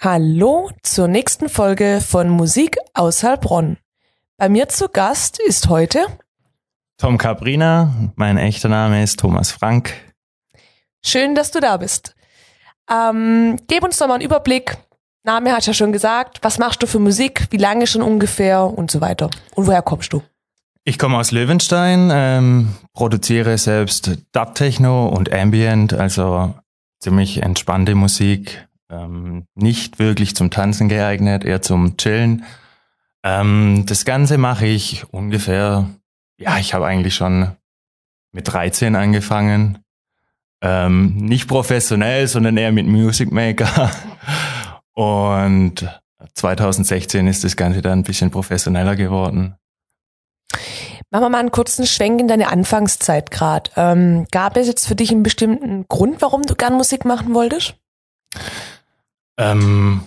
Hallo zur nächsten Folge von Musik aus Heilbronn. Bei mir zu Gast ist heute Tom Cabrina. Mein echter Name ist Thomas Frank. Schön, dass du da bist. Ähm, gib uns doch mal einen Überblick. Name hat ja schon gesagt. Was machst du für Musik? Wie lange schon ungefähr und so weiter? Und woher kommst du? Ich komme aus Löwenstein, ähm, produziere selbst Dub-Techno und Ambient, also ziemlich entspannte Musik, ähm, nicht wirklich zum Tanzen geeignet, eher zum Chillen. Ähm, das Ganze mache ich ungefähr, ja, ich habe eigentlich schon mit 13 angefangen. Ähm, nicht professionell, sondern eher mit Music Maker. Und 2016 ist das Ganze dann ein bisschen professioneller geworden. Machen wir mal einen kurzen Schwenk in deine Anfangszeit gerade. Ähm, gab es jetzt für dich einen bestimmten Grund, warum du gern Musik machen wolltest? Ähm,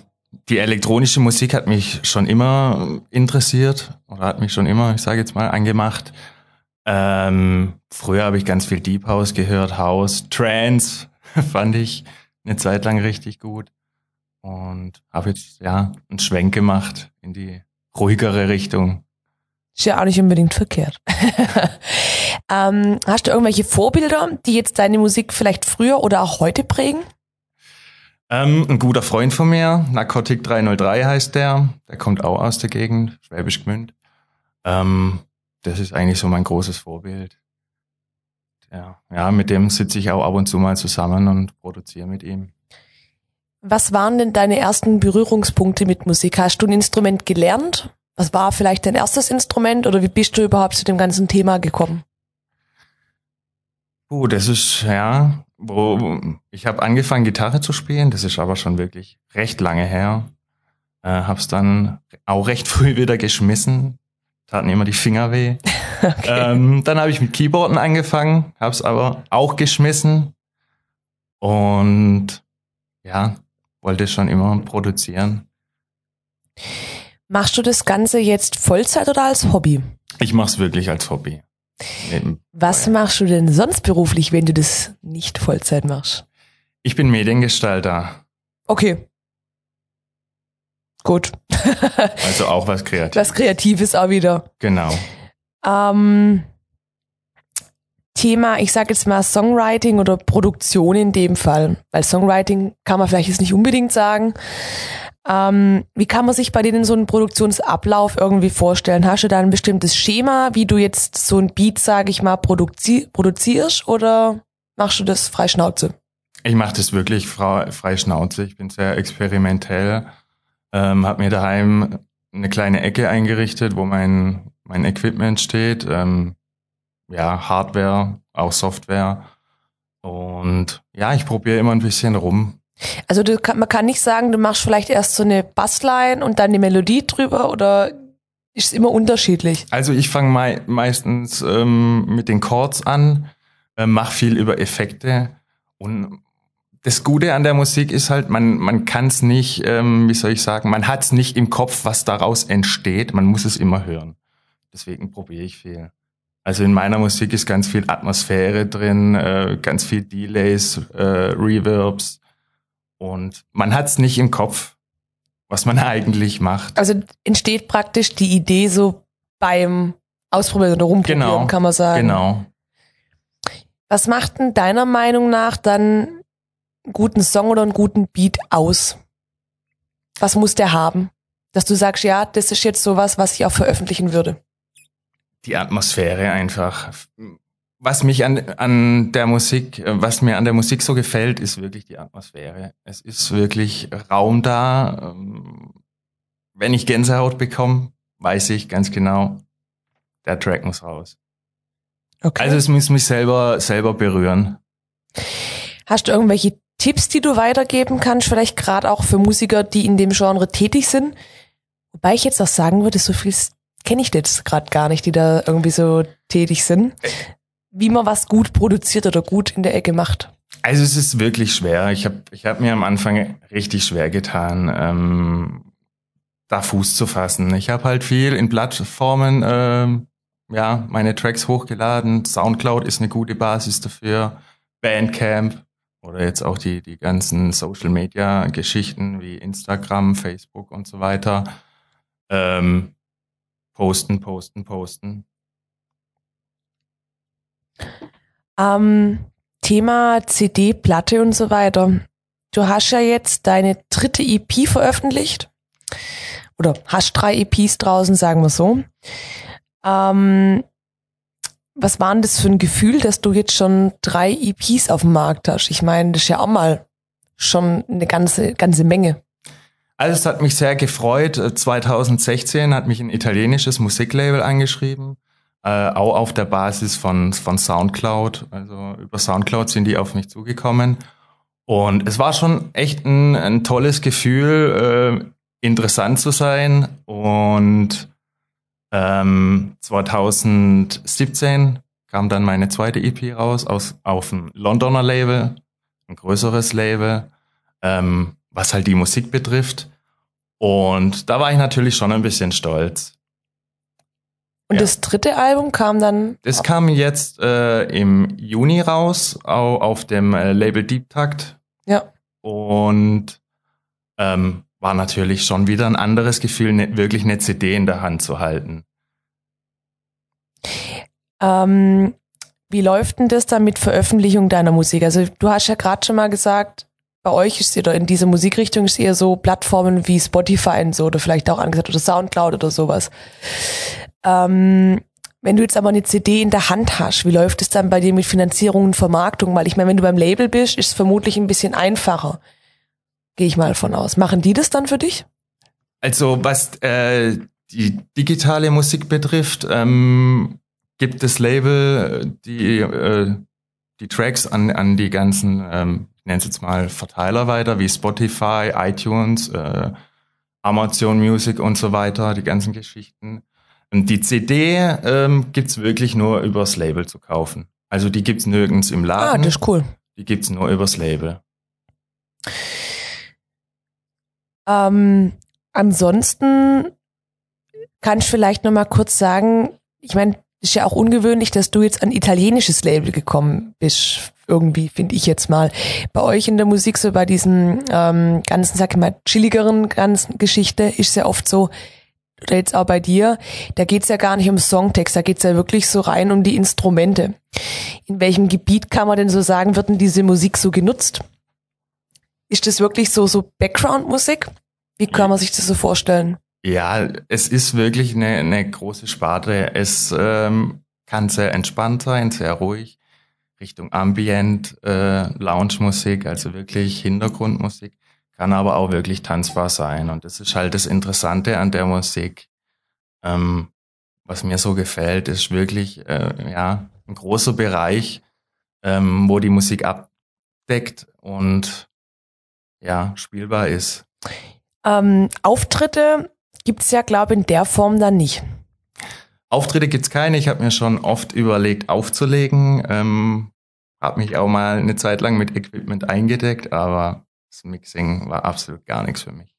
die elektronische Musik hat mich schon immer interessiert oder hat mich schon immer, ich sage jetzt mal, angemacht. Ähm, früher habe ich ganz viel Deep House gehört, House, Trance fand ich eine Zeit lang richtig gut und habe jetzt ja einen Schwenk gemacht in die ruhigere Richtung. Ist ja auch nicht unbedingt verkehrt. ähm, hast du irgendwelche Vorbilder, die jetzt deine Musik vielleicht früher oder auch heute prägen? Ähm, ein guter Freund von mir, Narcotic 303 heißt der, der kommt auch aus der Gegend, Schwäbisch Gmünd. Ähm, das ist eigentlich so mein großes Vorbild. Ja, ja, mit dem sitze ich auch ab und zu mal zusammen und produziere mit ihm. Was waren denn deine ersten Berührungspunkte mit Musik? Hast du ein Instrument gelernt? Was war vielleicht dein erstes Instrument oder wie bist du überhaupt zu dem ganzen Thema gekommen? Uh, das ist, ja, wo ich habe angefangen, Gitarre zu spielen. Das ist aber schon wirklich recht lange her. Äh, hab's dann auch recht früh wieder geschmissen. Taten immer die Finger weh. Okay. Ähm, dann habe ich mit Keyboarden angefangen, hab's aber auch geschmissen. Und ja, wollte schon immer produzieren. Machst du das Ganze jetzt Vollzeit oder als Hobby? Ich mach's wirklich als Hobby. Was machst du denn sonst beruflich, wenn du das nicht Vollzeit machst? Ich bin Mediengestalter. Okay. Gut. also auch was Kreatives. Was Kreatives auch wieder. Genau. Ähm, Thema, ich sage jetzt mal Songwriting oder Produktion in dem Fall, weil Songwriting kann man vielleicht jetzt nicht unbedingt sagen, ähm, wie kann man sich bei denen so einen Produktionsablauf irgendwie vorstellen? Hast du da ein bestimmtes Schema, wie du jetzt so ein Beat, sage ich mal, produzi produzierst oder machst du das frei Schnauze? Ich mache das wirklich frei, frei Schnauze. Ich bin sehr experimentell. Ähm, habe mir daheim eine kleine Ecke eingerichtet, wo mein, mein Equipment steht. Ähm, ja, Hardware, auch Software. Und ja, ich probiere immer ein bisschen rum. Also du, man kann nicht sagen, du machst vielleicht erst so eine Bassline und dann die Melodie drüber oder ist es immer unterschiedlich? Also ich fange mei meistens ähm, mit den Chords an, äh, mache viel über Effekte und das Gute an der Musik ist halt, man, man kann es nicht, ähm, wie soll ich sagen, man hat es nicht im Kopf, was daraus entsteht, man muss es immer hören. Deswegen probiere ich viel. Also in meiner Musik ist ganz viel Atmosphäre drin, äh, ganz viel Delays, äh, Reverbs, und man hat es nicht im Kopf, was man eigentlich macht. Also entsteht praktisch die Idee so beim Ausprobieren oder Rumprobieren, genau, kann man sagen. Genau. Was macht denn deiner Meinung nach dann guten Song oder einen guten Beat aus? Was muss der haben? Dass du sagst, ja, das ist jetzt sowas, was ich auch veröffentlichen würde. Die Atmosphäre einfach was mich an, an der Musik, was mir an der Musik so gefällt, ist wirklich die Atmosphäre. Es ist wirklich Raum da. Wenn ich Gänsehaut bekomme, weiß ich ganz genau, der Track muss raus. Okay. Also es muss mich selber, selber berühren. Hast du irgendwelche Tipps, die du weitergeben kannst, vielleicht gerade auch für Musiker, die in dem Genre tätig sind? Wobei ich jetzt auch sagen würde, so viel kenne ich jetzt gerade gar nicht, die da irgendwie so tätig sind. Wie man was gut produziert oder gut in der Ecke macht. Also es ist wirklich schwer. Ich habe ich hab mir am Anfang richtig schwer getan, ähm, da Fuß zu fassen. Ich habe halt viel in Plattformen, ähm, ja, meine Tracks hochgeladen. Soundcloud ist eine gute Basis dafür. Bandcamp oder jetzt auch die, die ganzen Social Media Geschichten wie Instagram, Facebook und so weiter. Ähm, posten, posten, posten. Ähm, Thema CD, Platte und so weiter. Du hast ja jetzt deine dritte EP veröffentlicht. Oder hast drei EPs draußen, sagen wir so. Ähm, was war denn das für ein Gefühl, dass du jetzt schon drei EPs auf dem Markt hast? Ich meine, das ist ja auch mal schon eine ganze, ganze Menge. Also es hat mich sehr gefreut. 2016 hat mich ein italienisches Musiklabel angeschrieben, äh, auch auf der Basis von, von Soundcloud. Also über Soundcloud sind die auf mich zugekommen. Und es war schon echt ein, ein tolles Gefühl, äh, interessant zu sein. Und ähm, 2017 kam dann meine zweite EP raus aus, auf dem Londoner Label, ein größeres Label, ähm, was halt die Musik betrifft. Und da war ich natürlich schon ein bisschen stolz. Und ja. das dritte Album kam dann? Das kam jetzt äh, im Juni raus, au, auf dem äh, Label Deep Takt. Ja. Und ähm, war natürlich schon wieder ein anderes Gefühl, ne, wirklich eine CD in der Hand zu halten. Ähm, wie läuft denn das dann mit Veröffentlichung deiner Musik? Also du hast ja gerade schon mal gesagt, bei euch ist oder in dieser Musikrichtung ist eher so Plattformen wie Spotify und so oder vielleicht auch angesagt oder Soundcloud oder sowas. Ähm, wenn du jetzt aber eine CD in der Hand hast, wie läuft es dann bei dir mit Finanzierung und Vermarktung? Weil ich meine, wenn du beim Label bist, ist es vermutlich ein bisschen einfacher. Gehe ich mal von aus. Machen die das dann für dich? Also was äh, die digitale Musik betrifft, ähm, gibt das Label die, äh, die Tracks an, an die ganzen, ähm, ich nenne es jetzt mal Verteiler weiter, wie Spotify, iTunes, äh, Amazon Music und so weiter, die ganzen Geschichten. Und die CD ähm, gibt wirklich nur übers Label zu kaufen. Also die gibt's nirgends im Laden. Ah, das ist cool. Die gibt's nur übers Label. Ähm, ansonsten kann ich vielleicht noch mal kurz sagen, ich meine, ist ja auch ungewöhnlich, dass du jetzt an italienisches Label gekommen bist. Irgendwie, finde ich jetzt mal. Bei euch in der Musik, so bei diesen ähm, ganzen, sag ich mal, chilligeren ganzen Geschichte, ist ja oft so, oder jetzt auch bei dir, da geht's ja gar nicht um Songtext, da geht's ja wirklich so rein um die Instrumente. In welchem Gebiet kann man denn so sagen, wird denn diese Musik so genutzt? Ist das wirklich so, so Background-Musik? Wie kann man sich das so vorstellen? Ja, es ist wirklich eine, eine große Sparte. Es ähm, kann sehr entspannt sein, sehr ruhig, Richtung Ambient, äh, Lounge-Musik, also wirklich Hintergrundmusik, kann aber auch wirklich tanzbar sein. Und das ist halt das Interessante an der Musik. Ähm, was mir so gefällt, ist wirklich äh, ja ein großer Bereich, ähm, wo die Musik abdeckt und ja, spielbar ist. Ähm, Auftritte gibt's ja, glaube ich, in der Form dann nicht. Auftritte gibt's keine. Ich habe mir schon oft überlegt, aufzulegen. Ähm, habe mich auch mal eine Zeit lang mit Equipment eingedeckt, aber das Mixing war absolut gar nichts für mich.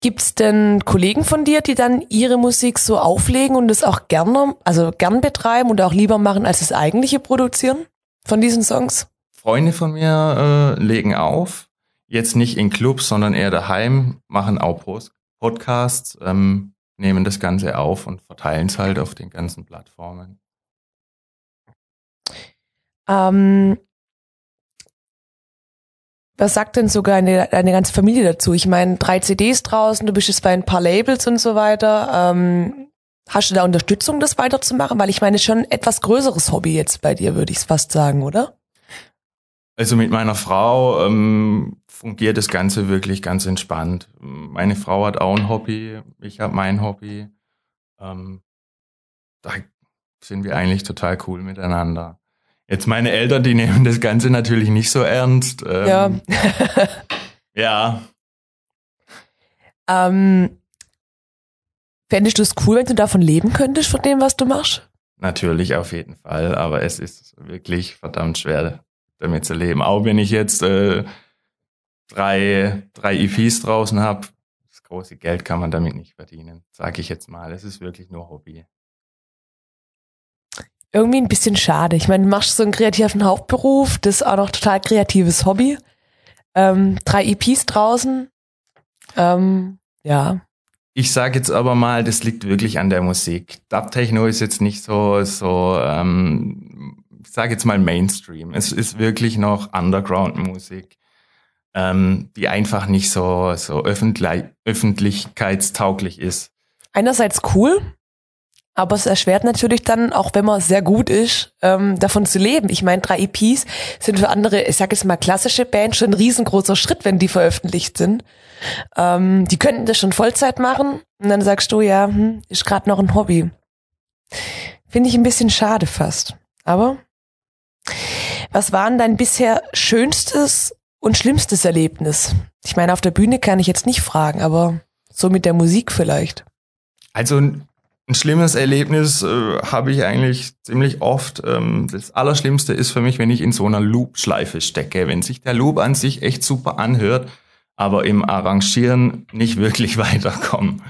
Gibt's denn Kollegen von dir, die dann ihre Musik so auflegen und es auch gerne, also gern betreiben und auch lieber machen als das eigentliche Produzieren von diesen Songs? Freunde von mir äh, legen auf. Jetzt nicht in Clubs, sondern eher daheim, machen auch Post Podcasts, ähm, nehmen das Ganze auf und verteilen es halt auf den ganzen Plattformen. Ähm, was sagt denn sogar deine, deine ganze Familie dazu? Ich meine, drei CDs draußen, du bist jetzt bei ein paar Labels und so weiter. Ähm, hast du da Unterstützung, das weiterzumachen? Weil ich meine, schon etwas größeres Hobby jetzt bei dir, würde ich es fast sagen, oder? Also mit meiner Frau ähm, fungiert das Ganze wirklich ganz entspannt. Meine Frau hat auch ein Hobby, ich habe mein Hobby. Ähm, da sind wir eigentlich total cool miteinander. Jetzt meine Eltern, die nehmen das Ganze natürlich nicht so ernst. Ähm, ja. ja. Ähm, fändest du es cool, wenn du davon leben könntest, von dem, was du machst? Natürlich, auf jeden Fall. Aber es ist wirklich verdammt schwer, damit zu leben. Auch wenn ich jetzt äh, drei, drei EPs draußen habe, das große Geld kann man damit nicht verdienen, sage ich jetzt mal. Es ist wirklich nur Hobby. Irgendwie ein bisschen schade. Ich meine, du machst so einen kreativen Hauptberuf, das ist auch noch total kreatives Hobby. Ähm, drei EPs draußen. Ähm, ja. Ich sage jetzt aber mal, das liegt wirklich an der Musik. Dub Techno ist jetzt nicht so, so ähm, ich sage jetzt mal Mainstream. Es ist wirklich noch Underground-Musik, ähm, die einfach nicht so, so öffentlich, öffentlichkeitstauglich ist. Einerseits cool, aber es erschwert natürlich dann, auch wenn man sehr gut ist, ähm, davon zu leben. Ich meine, drei EPs sind für andere, ich sage jetzt mal klassische Bands, schon ein riesengroßer Schritt, wenn die veröffentlicht sind. Ähm, die könnten das schon Vollzeit machen und dann sagst du, ja, hm, ist gerade noch ein Hobby. Finde ich ein bisschen schade fast. Aber was war denn dein bisher schönstes und schlimmstes Erlebnis? Ich meine, auf der Bühne kann ich jetzt nicht fragen, aber so mit der Musik vielleicht. Also ein schlimmes Erlebnis äh, habe ich eigentlich ziemlich oft. Ähm, das Allerschlimmste ist für mich, wenn ich in so einer Loop-Schleife stecke. Wenn sich der Loop an sich echt super anhört, aber im Arrangieren nicht wirklich weiterkommen.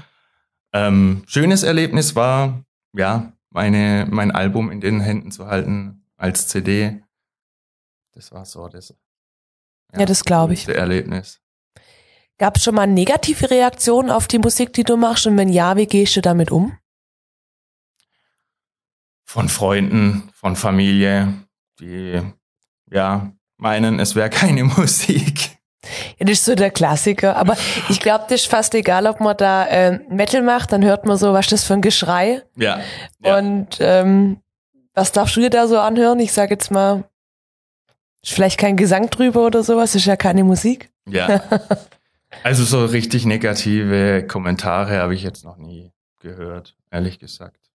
Ähm, schönes Erlebnis war, ja, meine, mein Album in den Händen zu halten als CD. Das war so das. Ja, ja das glaube ich. Erlebnis. Gab es schon mal negative Reaktionen auf die Musik, die du machst? Und wenn ja, wie gehst du damit um? von Freunden, von Familie, die ja meinen, es wäre keine Musik. Ja, das ist so der Klassiker. Aber ich glaube, das ist fast egal, ob man da äh, Metal macht, dann hört man so, was ist das für ein Geschrei. Ja. ja. Und ähm, was darfst du dir da so anhören? Ich sage jetzt mal, ist vielleicht kein Gesang drüber oder sowas, ist ja keine Musik. Ja. Also so richtig negative Kommentare habe ich jetzt noch nie gehört, ehrlich gesagt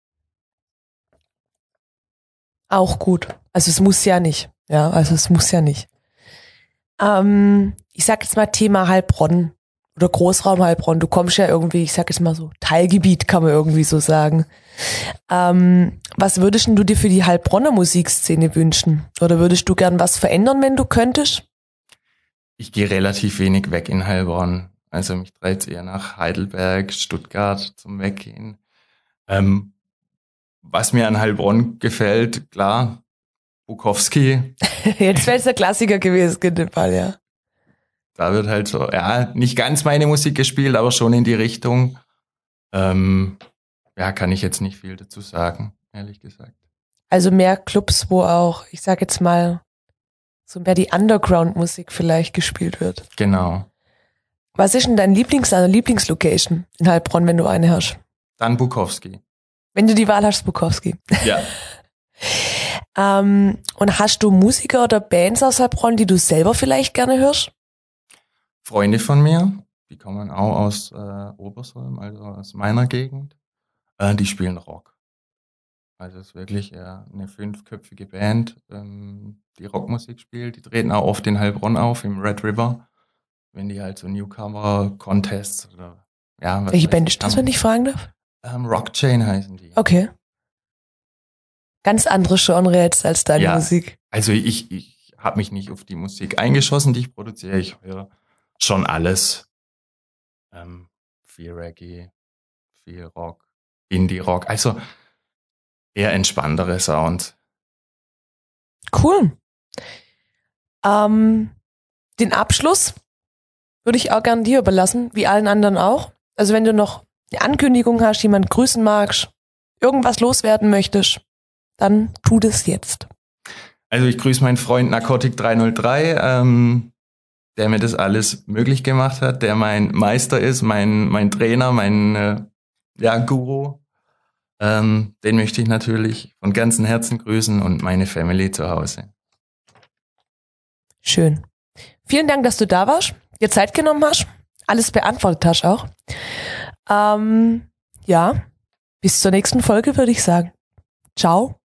auch gut. Also es muss ja nicht. Ja, also es muss ja nicht. Ähm, ich sag jetzt mal Thema Heilbronn oder Großraum Heilbronn. Du kommst ja irgendwie, ich sag jetzt mal so, Teilgebiet kann man irgendwie so sagen. Ähm, was würdest du dir für die Heilbronner Musikszene wünschen? Oder würdest du gern was verändern, wenn du könntest? Ich gehe relativ wenig weg in Heilbronn. Also mich dreht eher nach Heidelberg, Stuttgart zum Weggehen. Ähm, was mir an Heilbronn gefällt, klar, Bukowski. Jetzt wäre es der Klassiker gewesen in dem Fall, ja. Da wird halt so, ja, nicht ganz meine Musik gespielt, aber schon in die Richtung. Ähm, ja, kann ich jetzt nicht viel dazu sagen, ehrlich gesagt. Also mehr Clubs, wo auch, ich sag jetzt mal, so mehr die Underground-Musik vielleicht gespielt wird. Genau. Was ist denn dein Lieblings, deine Lieblingslocation in Heilbronn, wenn du eine hast? Dann Bukowski. Wenn du die Wahl hast, Bukowski. Ja. ähm, und hast du Musiker oder Bands aus Heilbronn, die du selber vielleicht gerne hörst? Freunde von mir, die kommen auch aus äh, Obersolm, also aus meiner Gegend. Äh, die spielen Rock. Also es ist wirklich äh, eine fünfköpfige Band, ähm, die Rockmusik spielt. Die treten auch oft in Heilbronn auf, im Red River, wenn die halt so Newcomer-Contests oder ja. Welche Band ist das, wenn ich fragen darf? Ähm, Rockchain heißen die. Okay. Ganz andere Genre jetzt als deine ja, Musik. Also ich, ich habe mich nicht auf die Musik eingeschossen, die ich produziere. Ich höre schon alles. Ähm, viel Reggae, viel Rock, Indie-Rock. Also eher entspanntere Sound. Cool. Ähm, den Abschluss würde ich auch gerne dir überlassen, wie allen anderen auch. Also wenn du noch eine Ankündigung hast, jemand grüßen magst, irgendwas loswerden möchtest, dann tu das jetzt. Also ich grüße meinen Freund Narcotic 303, ähm, der mir das alles möglich gemacht hat, der mein Meister ist, mein, mein Trainer, mein äh, ja, Guru. Ähm, den möchte ich natürlich von ganzem Herzen grüßen und meine Family zu Hause. Schön. Vielen Dank, dass du da warst, dir Zeit genommen hast, alles beantwortet hast auch. Ähm, ja, bis zur nächsten Folge würde ich sagen. Ciao.